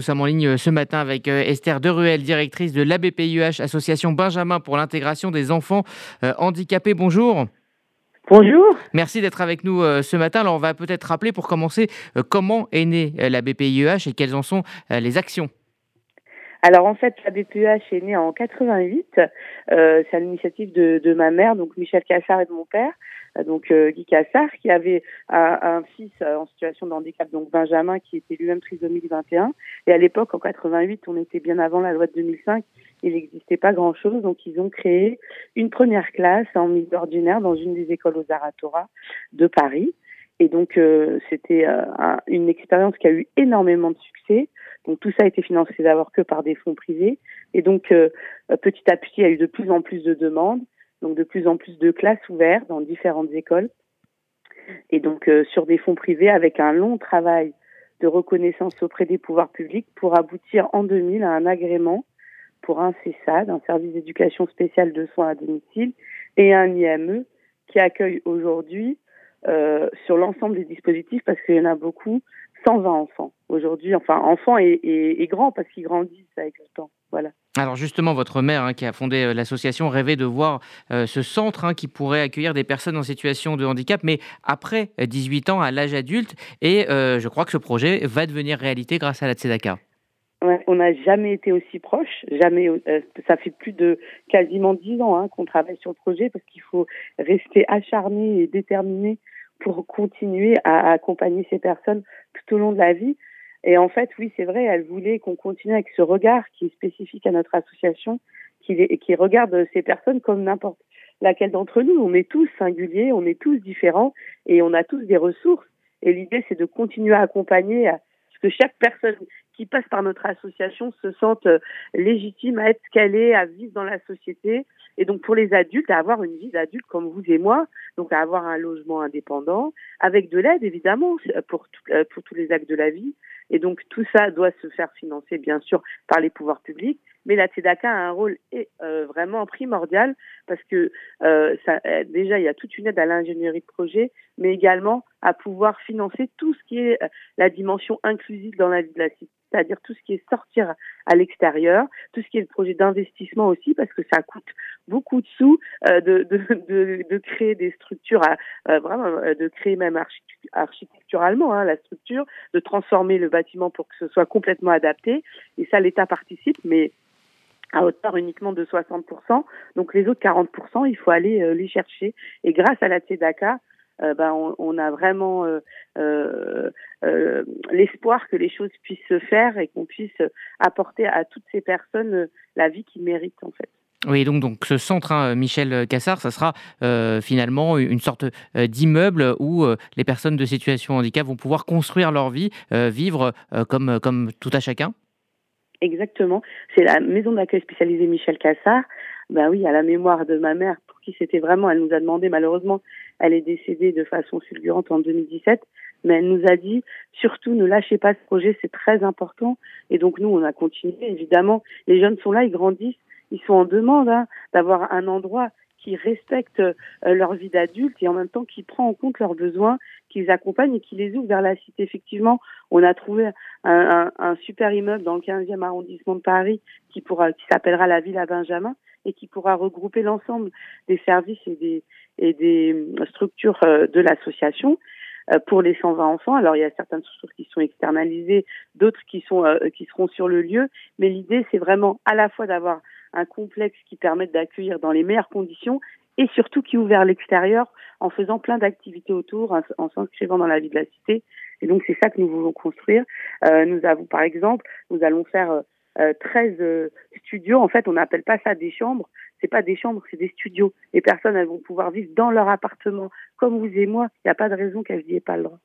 nous sommes en ligne ce matin avec Esther Deruel, directrice de l'ABPIEH, Association Benjamin pour l'intégration des enfants handicapés. Bonjour. Bonjour. Merci d'être avec nous ce matin. Alors, on va peut-être rappeler pour commencer comment est née la BPIEH et quelles en sont les actions. Alors en fait, la BPEH est née en 88. Euh, c'est à l'initiative de, de, ma mère, donc Michel Cassard et de mon père, euh, donc euh, Guy Cassard, qui avait un, un fils euh, en situation de handicap, donc Benjamin, qui était lui-même trisomie 21. Et à l'époque, en 88, on était bien avant la loi de 2005. Il n'existait pas grand-chose, donc ils ont créé une première classe en milieu ordinaire dans une des écoles aux Aratora de Paris. Et donc, euh, c'était euh, une expérience qui a eu énormément de succès. Donc, tout ça a été financé d'abord que par des fonds privés. Et donc, euh, petit à petit, il y a eu de plus en plus de demandes, donc de plus en plus de classes ouvertes dans différentes écoles. Et donc, sur des fonds privés, avec un long travail de reconnaissance auprès des pouvoirs publics pour aboutir en 2000 à un agrément pour un CESAD, un service d'éducation spéciale de soins à domicile, et un IME qui accueille aujourd'hui euh, sur l'ensemble des dispositifs parce qu'il y en a beaucoup, 120 enfants aujourd'hui, enfin enfants et, et, et grands parce qu'ils grandissent avec le temps. Voilà. Alors justement, votre mère hein, qui a fondé euh, l'association rêvait de voir euh, ce centre hein, qui pourrait accueillir des personnes en situation de handicap, mais après 18 ans, à l'âge adulte. Et euh, je crois que ce projet va devenir réalité grâce à la Tzedaka. Ouais, on n'a jamais été aussi proche, jamais. Euh, ça fait plus de quasiment dix ans hein, qu'on travaille sur le projet parce qu'il faut rester acharné et déterminé pour continuer à, accompagner ces personnes tout au long de la vie. Et en fait, oui, c'est vrai, elle voulait qu'on continue avec ce regard qui est spécifique à notre association, qui, qui regarde ces personnes comme n'importe laquelle d'entre nous. On est tous singuliers, on est tous différents et on a tous des ressources. Et l'idée, c'est de continuer à accompagner à ce que chaque personne qui passe par notre association se sente euh, légitime à être est, à vivre dans la société. Et donc pour les adultes, à avoir une vie d'adulte comme vous et moi, donc à avoir un logement indépendant, avec de l'aide évidemment pour, euh, pour tous les actes de la vie. Et donc tout ça doit se faire financer bien sûr par les pouvoirs publics, mais la TEDACA a un rôle euh, vraiment primordial parce que euh, ça, euh, déjà il y a toute une aide à l'ingénierie de projet, mais également à pouvoir financer tout ce qui est la dimension inclusive dans la vie de la cité c'est-à-dire tout ce qui est sortir à l'extérieur, tout ce qui est le projet d'investissement aussi, parce que ça coûte beaucoup de sous euh, de, de, de, de, créer des structures, à, euh, vraiment euh, de créer même architecturalement hein, la structure, de transformer le bâtiment pour que ce soit complètement adapté. Et ça, l'État participe, mais à hauteur uniquement de 60%. Donc les autres 40%, il faut aller les chercher. Et grâce à la TEDACA, euh, ben, on, on, a vraiment euh, euh, euh, l'espoir que les choses puissent se faire et qu'on puisse apporter à toutes ces personnes la vie qu'ils méritent en fait. Oui, donc, donc ce centre, hein, Michel Cassard, ça sera euh, finalement une sorte euh, d'immeuble où euh, les personnes de situation handicap vont pouvoir construire leur vie, vivre comme, comme tout à chacun Exactement. C'est la maison d'accueil spécialisée Michel Cassard. Ben oui, à la mémoire de ma mère, pour qui c'était vraiment, elle nous a demandé, malheureusement, elle est décédée de façon fulgurante en 2017, mais elle nous a dit, surtout ne lâchez pas ce projet, c'est très important. Et donc nous, on a continué, évidemment. Les jeunes sont là, ils grandissent, ils sont en demande hein, d'avoir un endroit qui respecte euh, leur vie d'adulte et en même temps qui prend en compte leurs besoins, qui les accompagne et qui les ouvre vers la cité. Effectivement, on a trouvé un, un, un super immeuble dans le 15e arrondissement de Paris qui pourra, qui s'appellera la Villa Benjamin et qui pourra regrouper l'ensemble des services et des, et des structures euh, de l'association euh, pour les 120 enfants. Alors il y a certaines structures qui sont externalisées, d'autres qui sont qui seront sur le lieu, mais l'idée c'est vraiment à la fois d'avoir un complexe qui permette d'accueillir dans les meilleures conditions et surtout qui ouvre vers l'extérieur en faisant plein d'activités autour, en s'inscrivant dans la vie de la cité. Et donc c'est ça que nous voulons construire. Euh, nous avons par exemple, nous allons faire euh, 13 euh, studios. En fait, on n'appelle pas ça des chambres. C'est pas des chambres, c'est des studios. Les personnes, elles vont pouvoir vivre dans leur appartement, comme vous et moi. Il n'y a pas de raison qu'elles n'y aient pas le droit.